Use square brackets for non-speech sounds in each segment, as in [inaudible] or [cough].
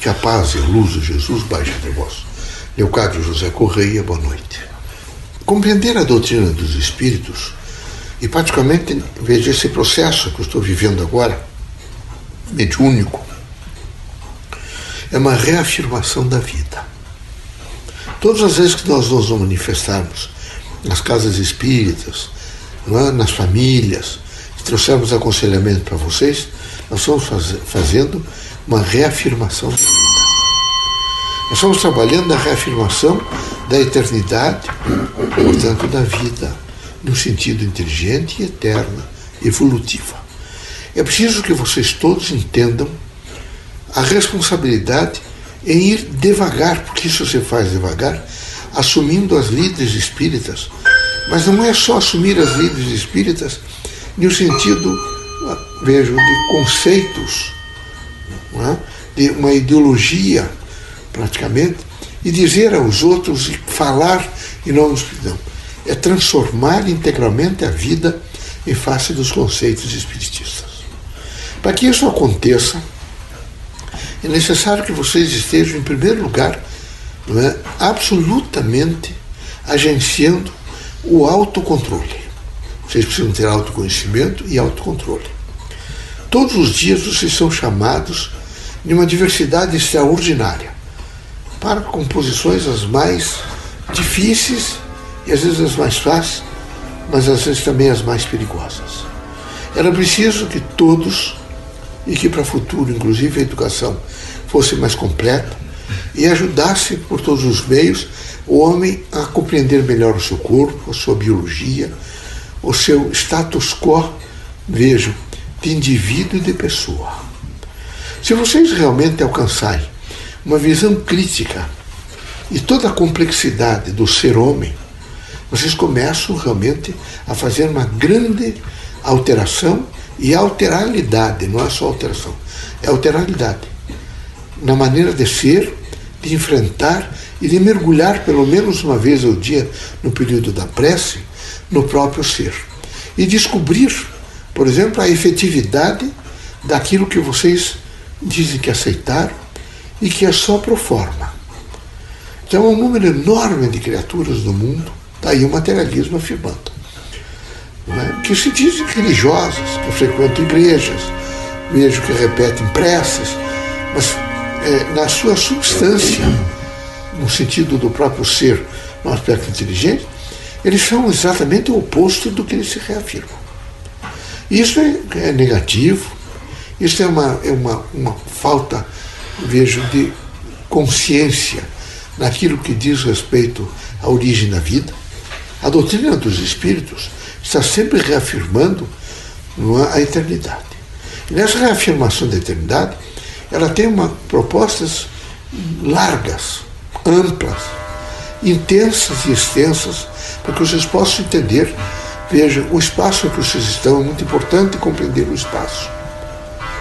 Que a paz e a luz de Jesus baixe entre vós. Leocádio José Correia, boa noite. Compreender a doutrina dos espíritos, e praticamente veja esse processo que eu estou vivendo agora, mediúnico, é uma reafirmação da vida. Todas as vezes que nós nos manifestarmos nas casas espíritas, é? nas famílias, trouxermos aconselhamento para vocês, nós estamos faz, fazendo uma reafirmação da vida. Nós estamos trabalhando na reafirmação da eternidade, portanto, da vida, no sentido inteligente e eterna, evolutiva. É preciso que vocês todos entendam a responsabilidade em ir devagar, porque isso você faz devagar, assumindo as líderes espíritas. Mas não é só assumir as líderes espíritas no sentido, vejo, de conceitos, é? de uma ideologia, praticamente, e dizer aos outros e falar em nome do Espírito. É transformar integralmente a vida em face dos conceitos espiritistas. Para que isso aconteça, é necessário que vocês estejam, em primeiro lugar, é, absolutamente agenciando o autocontrole. Vocês precisam ter autoconhecimento e autocontrole. Todos os dias vocês são chamados de uma diversidade extraordinária para composições as mais difíceis e às vezes as mais fáceis, mas às vezes também as mais perigosas. Era preciso que todos, e que para o futuro, inclusive a educação, fosse mais completa e ajudasse por todos os meios o homem a compreender melhor o seu corpo, a sua biologia, o seu status quo, vejo, de indivíduo e de pessoa. Se vocês realmente alcançarem uma visão crítica e toda a complexidade do ser homem, vocês começam realmente a fazer uma grande alteração e alteralidade, não é só alteração, é alteralidade na maneira de ser, de enfrentar e de mergulhar pelo menos uma vez ao dia no período da prece no próprio ser. E descobrir, por exemplo, a efetividade daquilo que vocês dizem que aceitaram e que é só pro forma. Então, um número enorme de criaturas no mundo, está aí o materialismo afirmando, é? que se dizem religiosas, que frequentam igrejas, vejo que repetem preces, mas é, na sua substância, no sentido do próprio ser, no aspecto inteligente, eles são exatamente o oposto do que eles se reafirmam. Isso é, é negativo, isso é uma, é uma, uma falta, vejo, de consciência naquilo que diz respeito à origem da vida. A doutrina dos espíritos está sempre reafirmando é, a eternidade. E nessa reafirmação da eternidade, ela tem uma, propostas largas, amplas, intensas e extensas, para que vocês possam entender. Veja, o espaço em que vocês estão é muito importante compreender o espaço.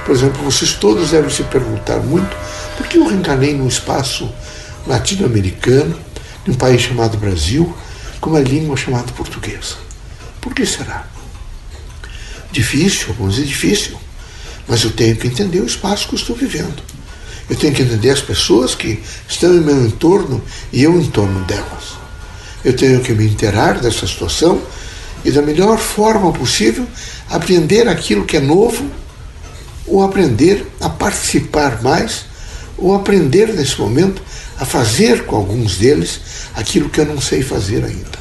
Por exemplo, vocês todos devem se perguntar muito por que eu reencarnei num espaço latino-americano, num país chamado Brasil, com uma língua chamada portuguesa. Por que será? Difícil, vamos dizer difícil, mas eu tenho que entender o espaço que eu estou vivendo. Eu tenho que entender as pessoas que estão em meu entorno e eu em torno delas. Eu tenho que me inteirar dessa situação e, da melhor forma possível, aprender aquilo que é novo, ou aprender a participar mais, ou aprender nesse momento a fazer com alguns deles aquilo que eu não sei fazer ainda.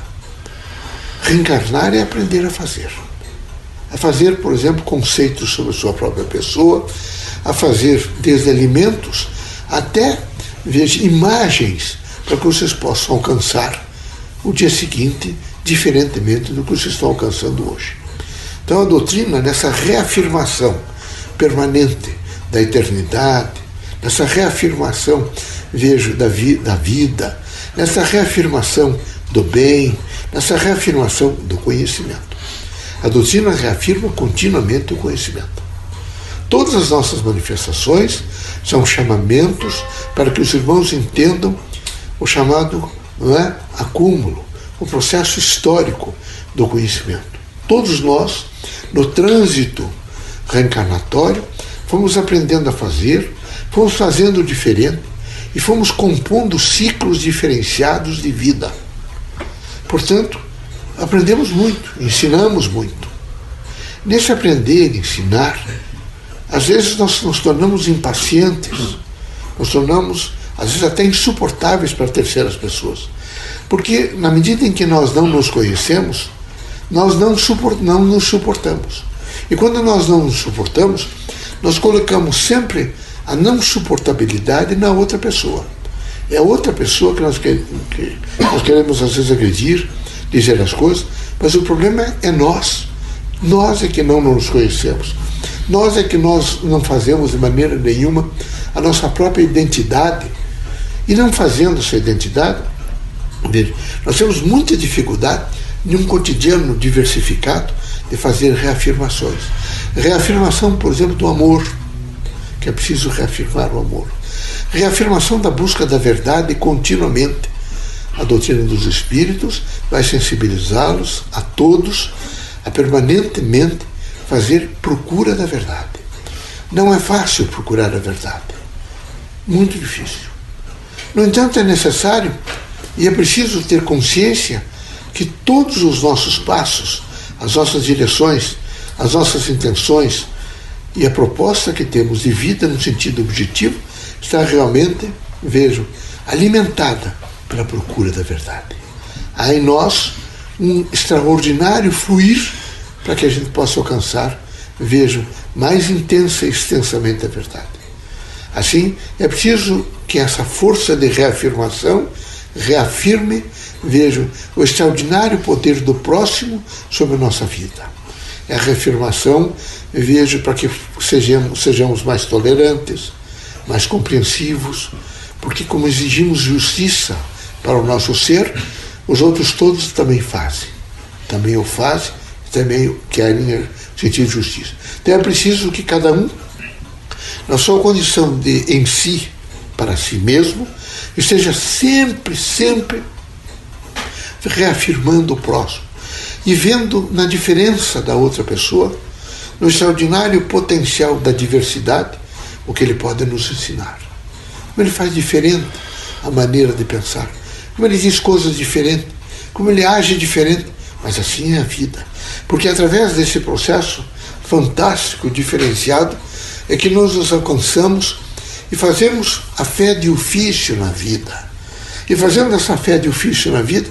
Reencarnar é aprender a fazer. A fazer, por exemplo, conceitos sobre a sua própria pessoa, a fazer desde alimentos até veja, imagens para que vocês possam alcançar o dia seguinte, diferentemente do que vocês estão alcançando hoje. Então a doutrina, nessa reafirmação permanente da eternidade, nessa reafirmação, vejo, da, vi, da vida, nessa reafirmação do bem, nessa reafirmação do conhecimento. A doutrina reafirma continuamente o conhecimento. Todas as nossas manifestações são chamamentos para que os irmãos entendam o chamado é, acúmulo, o processo histórico do conhecimento. Todos nós, no trânsito reencarnatório, fomos aprendendo a fazer, fomos fazendo diferente e fomos compondo ciclos diferenciados de vida. Portanto, aprendemos muito, ensinamos muito. Nesse aprender, ensinar, às vezes nós nos tornamos impacientes, nos tornamos, às vezes, até insuportáveis para terceiras pessoas. Porque, na medida em que nós não nos conhecemos, nós não, suport, não nos suportamos. E quando nós não nos suportamos, nós colocamos sempre a não suportabilidade na outra pessoa. É a outra pessoa que nós, que, que nós queremos, às vezes, agredir, dizer as coisas, mas o problema é nós. Nós é que não nos conhecemos. Nós é que nós não fazemos de maneira nenhuma a nossa própria identidade. E não fazendo essa identidade, nós temos muita dificuldade em um cotidiano diversificado de fazer reafirmações. Reafirmação, por exemplo, do amor, que é preciso reafirmar o amor. Reafirmação da busca da verdade continuamente. A doutrina dos espíritos vai sensibilizá-los a todos a permanentemente fazer procura da verdade. Não é fácil procurar a verdade. Muito difícil. No entanto, é necessário e é preciso ter consciência que todos os nossos passos, as nossas direções, as nossas intenções e a proposta que temos de vida no sentido objetivo está realmente, vejo, alimentada pela procura da verdade. Há em nós um extraordinário fluir para que a gente possa alcançar, vejo, mais intensa e extensamente a verdade. Assim, é preciso que essa força de reafirmação reafirme, vejo, o extraordinário poder do próximo sobre a nossa vida. É a reafirmação, vejo, para que sejamos, sejamos mais tolerantes, mais compreensivos, porque como exigimos justiça para o nosso ser, os outros todos também fazem. Também o fazem também querem sentir justiça. Então é preciso que cada um, na sua condição de em si, para si mesmo, esteja sempre, sempre reafirmando o próximo e vendo na diferença da outra pessoa, no extraordinário potencial da diversidade, o que ele pode nos ensinar. Como ele faz diferente a maneira de pensar, como ele diz coisas diferentes, como ele age diferente, mas assim é a vida. Porque através desse processo fantástico, diferenciado, é que nós nos alcançamos e fazemos a fé de ofício na vida. E fazendo essa fé de ofício na vida,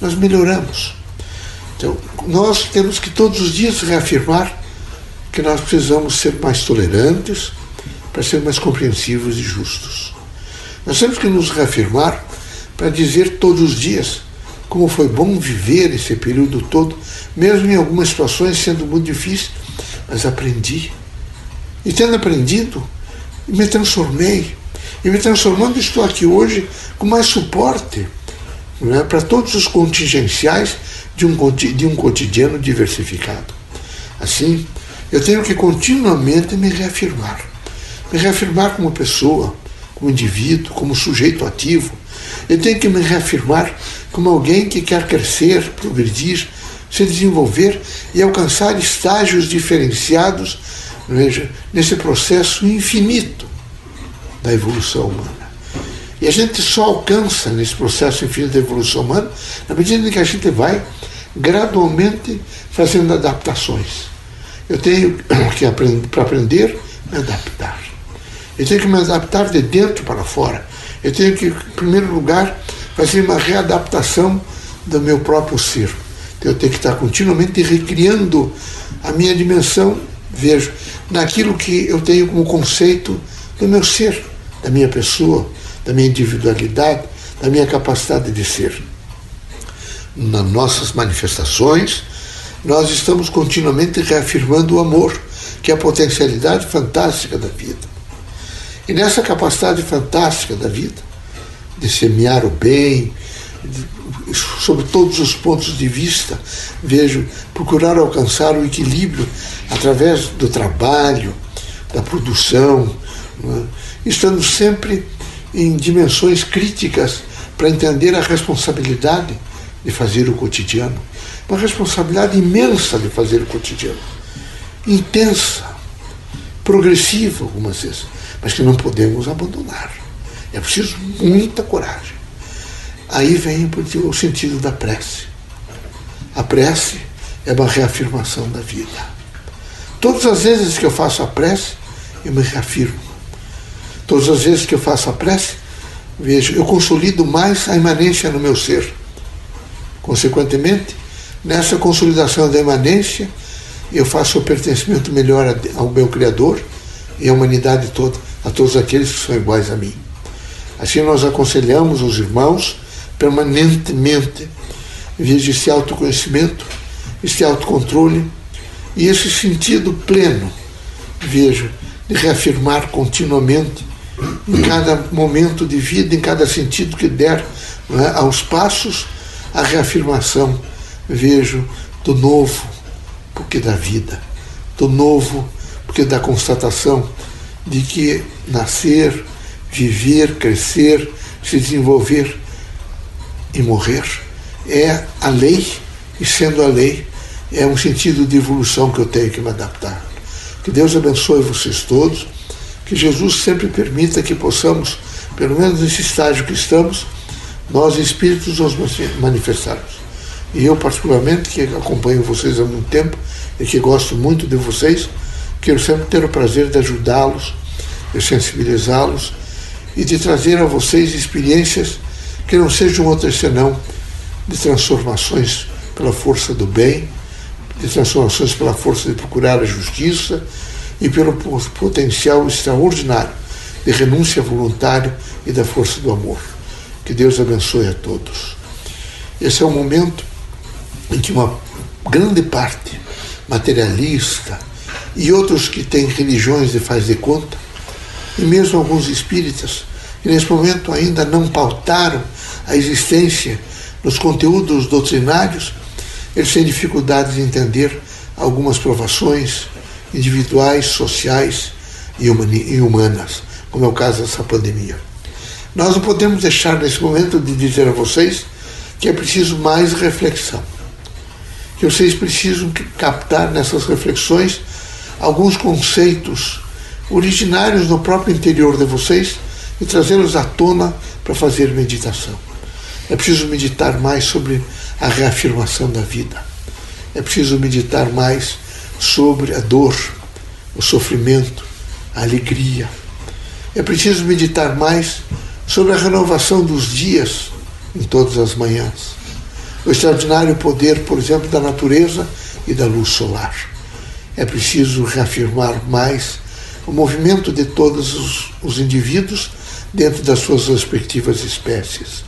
nós melhoramos. Então, nós temos que todos os dias reafirmar que nós precisamos ser mais tolerantes para ser mais compreensivos e justos. Nós temos que nos reafirmar para dizer todos os dias como foi bom viver esse período todo, mesmo em algumas situações sendo muito difícil, mas aprendi. E tendo aprendido, me transformei. E me transformando, estou aqui hoje com mais suporte né, para todos os contingenciais de um, de um cotidiano diversificado. Assim, eu tenho que continuamente me reafirmar. Me reafirmar como pessoa, como indivíduo, como sujeito ativo. Eu tenho que me reafirmar como alguém que quer crescer, progredir, se desenvolver e alcançar estágios diferenciados veja, nesse processo infinito da evolução humana. E a gente só alcança nesse processo infinito da evolução humana na medida em que a gente vai gradualmente fazendo adaptações. Eu tenho [coughs] que aprender para aprender me adaptar. Eu tenho que me adaptar de dentro para fora. Eu tenho que, em primeiro lugar, fazer uma readaptação do meu próprio ser. Então, eu tenho que estar continuamente recriando a minha dimensão, vejo, naquilo que eu tenho como conceito do meu ser, da minha pessoa, da minha individualidade, da minha capacidade de ser. Nas nossas manifestações, nós estamos continuamente reafirmando o amor, que é a potencialidade fantástica da vida. E nessa capacidade fantástica da vida, de semear o bem, de, sob todos os pontos de vista, vejo procurar alcançar o equilíbrio através do trabalho, da produção, é? estando sempre em dimensões críticas para entender a responsabilidade de fazer o cotidiano. Uma responsabilidade imensa de fazer o cotidiano. Intensa, progressiva algumas vezes mas que não podemos abandonar. É preciso muita coragem. Aí vem o sentido da prece. A prece é uma reafirmação da vida. Todas as vezes que eu faço a prece, eu me reafirmo. Todas as vezes que eu faço a prece, vejo, eu consolido mais a imanência no meu ser. Consequentemente, nessa consolidação da imanência, eu faço o pertencimento melhor ao meu Criador e à humanidade toda, a todos aqueles que são iguais a mim. Assim nós aconselhamos os irmãos permanentemente, de esse autoconhecimento, esse autocontrole e esse sentido pleno, veja, de reafirmar continuamente, em cada momento de vida, em cada sentido que der, é, aos passos, a reafirmação, vejo, do novo, porque da vida, do novo, porque da constatação de que nascer, viver, crescer, se desenvolver e morrer é a lei, e sendo a lei, é um sentido de evolução que eu tenho que me adaptar. Que Deus abençoe vocês todos, que Jesus sempre permita que possamos, pelo menos nesse estágio que estamos, nós espíritos nos manifestarmos. E eu, particularmente, que acompanho vocês há muito tempo e que gosto muito de vocês, quero sempre ter o prazer de ajudá-los, de sensibilizá-los e de trazer a vocês experiências que não sejam outras senão de transformações pela força do bem, de transformações pela força de procurar a justiça e pelo potencial extraordinário de renúncia voluntária e da força do amor. Que Deus abençoe a todos. Esse é o momento em que uma grande parte materialista e outros que têm religiões de faz de conta, e mesmo alguns espíritas, que nesse momento ainda não pautaram a existência nos conteúdos doutrinários, eles têm dificuldade de entender algumas provações individuais, sociais e humanas, como é o caso dessa pandemia. Nós não podemos deixar nesse momento de dizer a vocês que é preciso mais reflexão. Que vocês precisam captar nessas reflexões alguns conceitos originários no próprio interior de vocês e trazê-los à tona para fazer meditação. É preciso meditar mais sobre a reafirmação da vida. É preciso meditar mais sobre a dor, o sofrimento, a alegria. É preciso meditar mais sobre a renovação dos dias em todas as manhãs. O extraordinário poder, por exemplo, da natureza e da luz solar. É preciso reafirmar mais o movimento de todos os, os indivíduos dentro das suas respectivas espécies.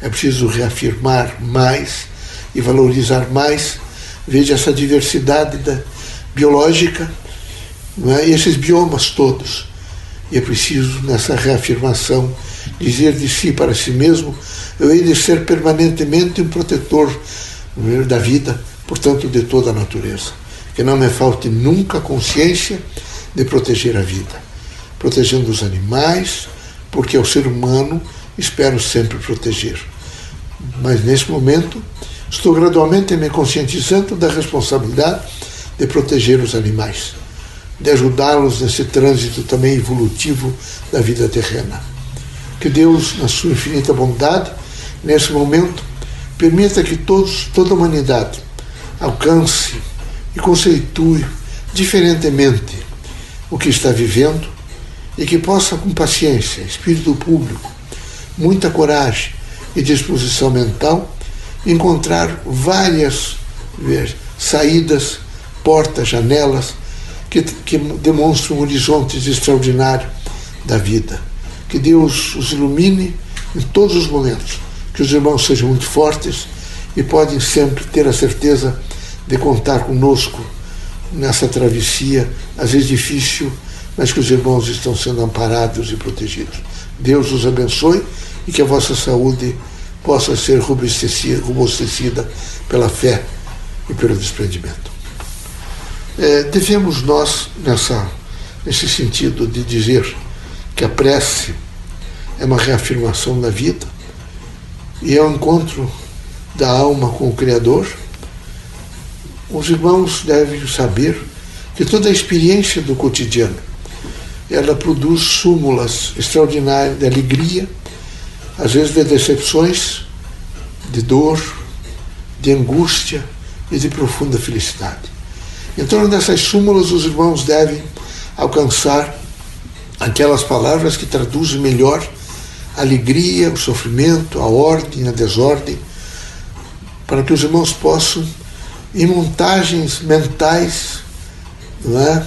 É preciso reafirmar mais e valorizar mais, veja essa diversidade da, biológica, é? esses biomas todos. E é preciso, nessa reafirmação, dizer de si para si mesmo: eu hei de ser permanentemente um protetor é, da vida, portanto, de toda a natureza. Que não me falte nunca consciência de proteger a vida, protegendo os animais, porque ao ser humano espero sempre proteger. Mas nesse momento estou gradualmente me conscientizando da responsabilidade de proteger os animais, de ajudá-los nesse trânsito também evolutivo da vida terrena. Que Deus, na sua infinita bondade, nesse momento, permita que todos, toda a humanidade alcance e conceitue diferentemente o que está vivendo e que possa, com paciência, espírito público, muita coragem e disposição mental, encontrar várias saídas, portas, janelas que, que demonstram horizontes extraordinários da vida. Que Deus os ilumine em todos os momentos, que os irmãos sejam muito fortes e podem sempre ter a certeza de contar conosco nessa travessia, às vezes difícil, mas que os irmãos estão sendo amparados e protegidos. Deus os abençoe e que a vossa saúde possa ser robustecida pela fé e pelo desprendimento. É, devemos nós, nessa, nesse sentido de dizer que a prece é uma reafirmação da vida e é o um encontro da alma com o Criador, os irmãos devem saber que toda a experiência do cotidiano ela produz súmulas extraordinárias de alegria, às vezes de decepções, de dor, de angústia e de profunda felicidade. Em torno dessas súmulas, os irmãos devem alcançar aquelas palavras que traduzem melhor a alegria, o sofrimento, a ordem, a desordem, para que os irmãos possam, em montagens mentais, não é?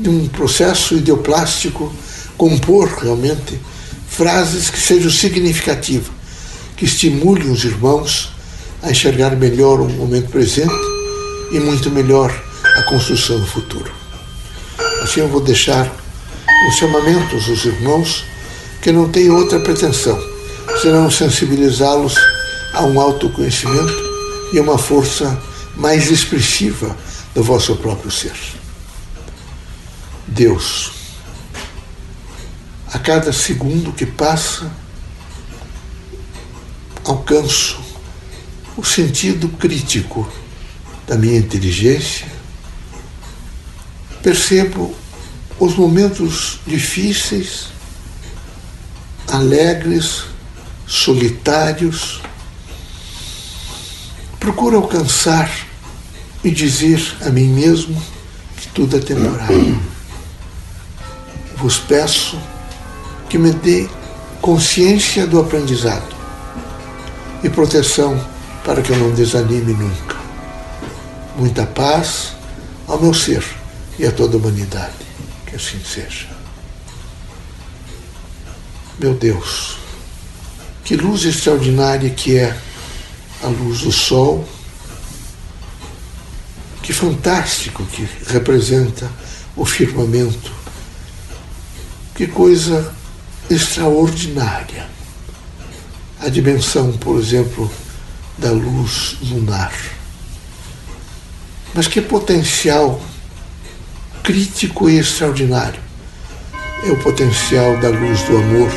De um processo ideoplástico, compor realmente frases que sejam significativas, que estimulem os irmãos a enxergar melhor o momento presente e muito melhor a construção do futuro. Assim eu vou deixar os chamamentos aos irmãos que não têm outra pretensão, senão sensibilizá-los a um autoconhecimento e a uma força mais expressiva do vosso próprio ser. Deus. A cada segundo que passa, alcanço o sentido crítico da minha inteligência, percebo os momentos difíceis, alegres, solitários, procuro alcançar e dizer a mim mesmo que tudo é temporário vos peço que me dê consciência do aprendizado e proteção para que eu não desanime nunca. Muita paz ao meu ser e a toda a humanidade. Que assim seja. Meu Deus, que luz extraordinária que é a luz do sol, que fantástico que representa o firmamento que coisa extraordinária. A dimensão, por exemplo, da luz lunar. Mas que potencial crítico e extraordinário é o potencial da luz do amor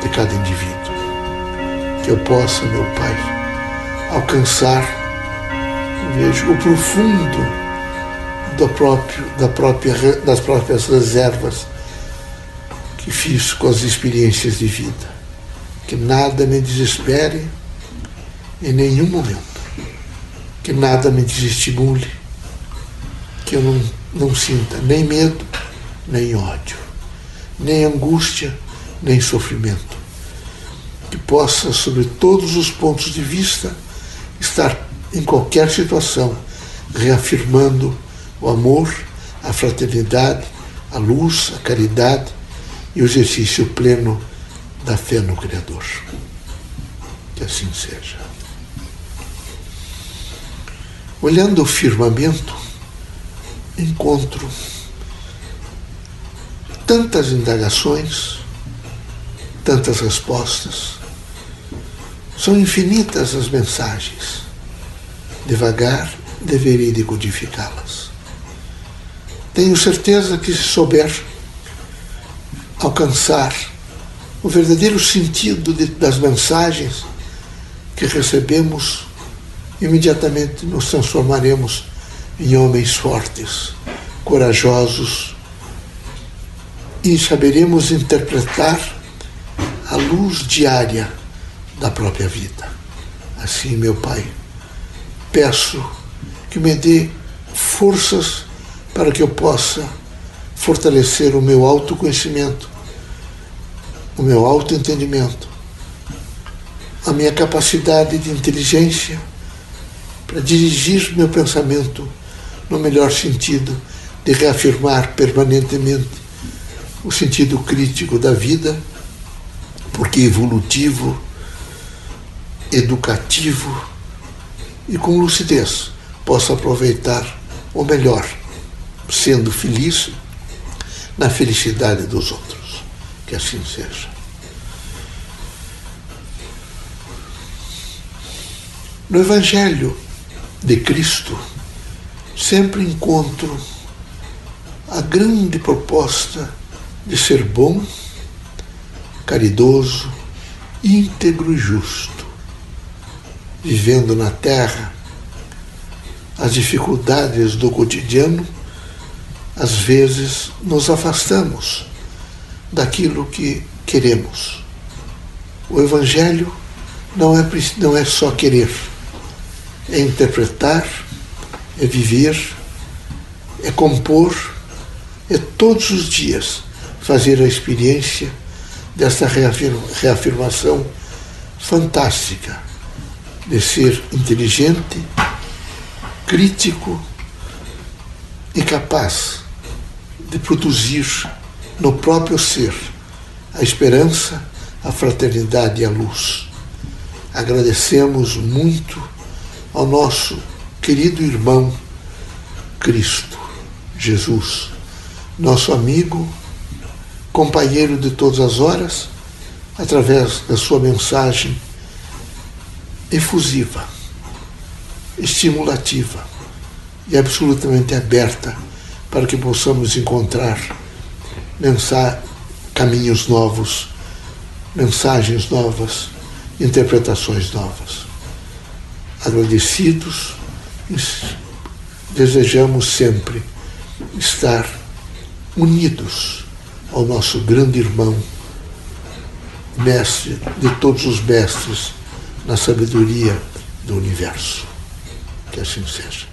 de cada indivíduo. Que eu possa, meu Pai, alcançar, vejo, o profundo do próprio, da própria, das próprias reservas que fiz com as experiências de vida. Que nada me desespere em nenhum momento. Que nada me desestimule. Que eu não, não sinta nem medo, nem ódio, nem angústia, nem sofrimento. Que possa, sobre todos os pontos de vista, estar em qualquer situação reafirmando o amor, a fraternidade, a luz, a caridade e o exercício pleno da fé no Criador. Que assim seja. Olhando o firmamento, encontro tantas indagações, tantas respostas. São infinitas as mensagens. Devagar deveria decodificá-las. Tenho certeza que se souber alcançar o verdadeiro sentido de, das mensagens que recebemos, imediatamente nos transformaremos em homens fortes, corajosos e saberemos interpretar a luz diária da própria vida. Assim, meu Pai, peço que me dê forças para que eu possa fortalecer o meu autoconhecimento o meu autoentendimento, a minha capacidade de inteligência para dirigir meu pensamento no melhor sentido, de reafirmar permanentemente o sentido crítico da vida, porque evolutivo, educativo e com lucidez posso aproveitar o melhor, sendo feliz na felicidade dos outros. Que assim seja. No Evangelho de Cristo, sempre encontro a grande proposta de ser bom, caridoso, íntegro e justo, vivendo na terra as dificuldades do cotidiano, às vezes nos afastamos daquilo que queremos. O Evangelho não é, não é só querer, é interpretar, é viver, é compor, é todos os dias fazer a experiência dessa reafirmação fantástica de ser inteligente, crítico e capaz de produzir no próprio ser a esperança, a fraternidade e a luz. Agradecemos muito ao nosso querido irmão Cristo, Jesus, nosso amigo, companheiro de todas as horas, através da sua mensagem efusiva, estimulativa e absolutamente aberta para que possamos encontrar caminhos novos, mensagens novas, interpretações novas. Agradecidos, desejamos sempre estar unidos ao nosso grande irmão, mestre de todos os mestres na sabedoria do universo. Que assim seja.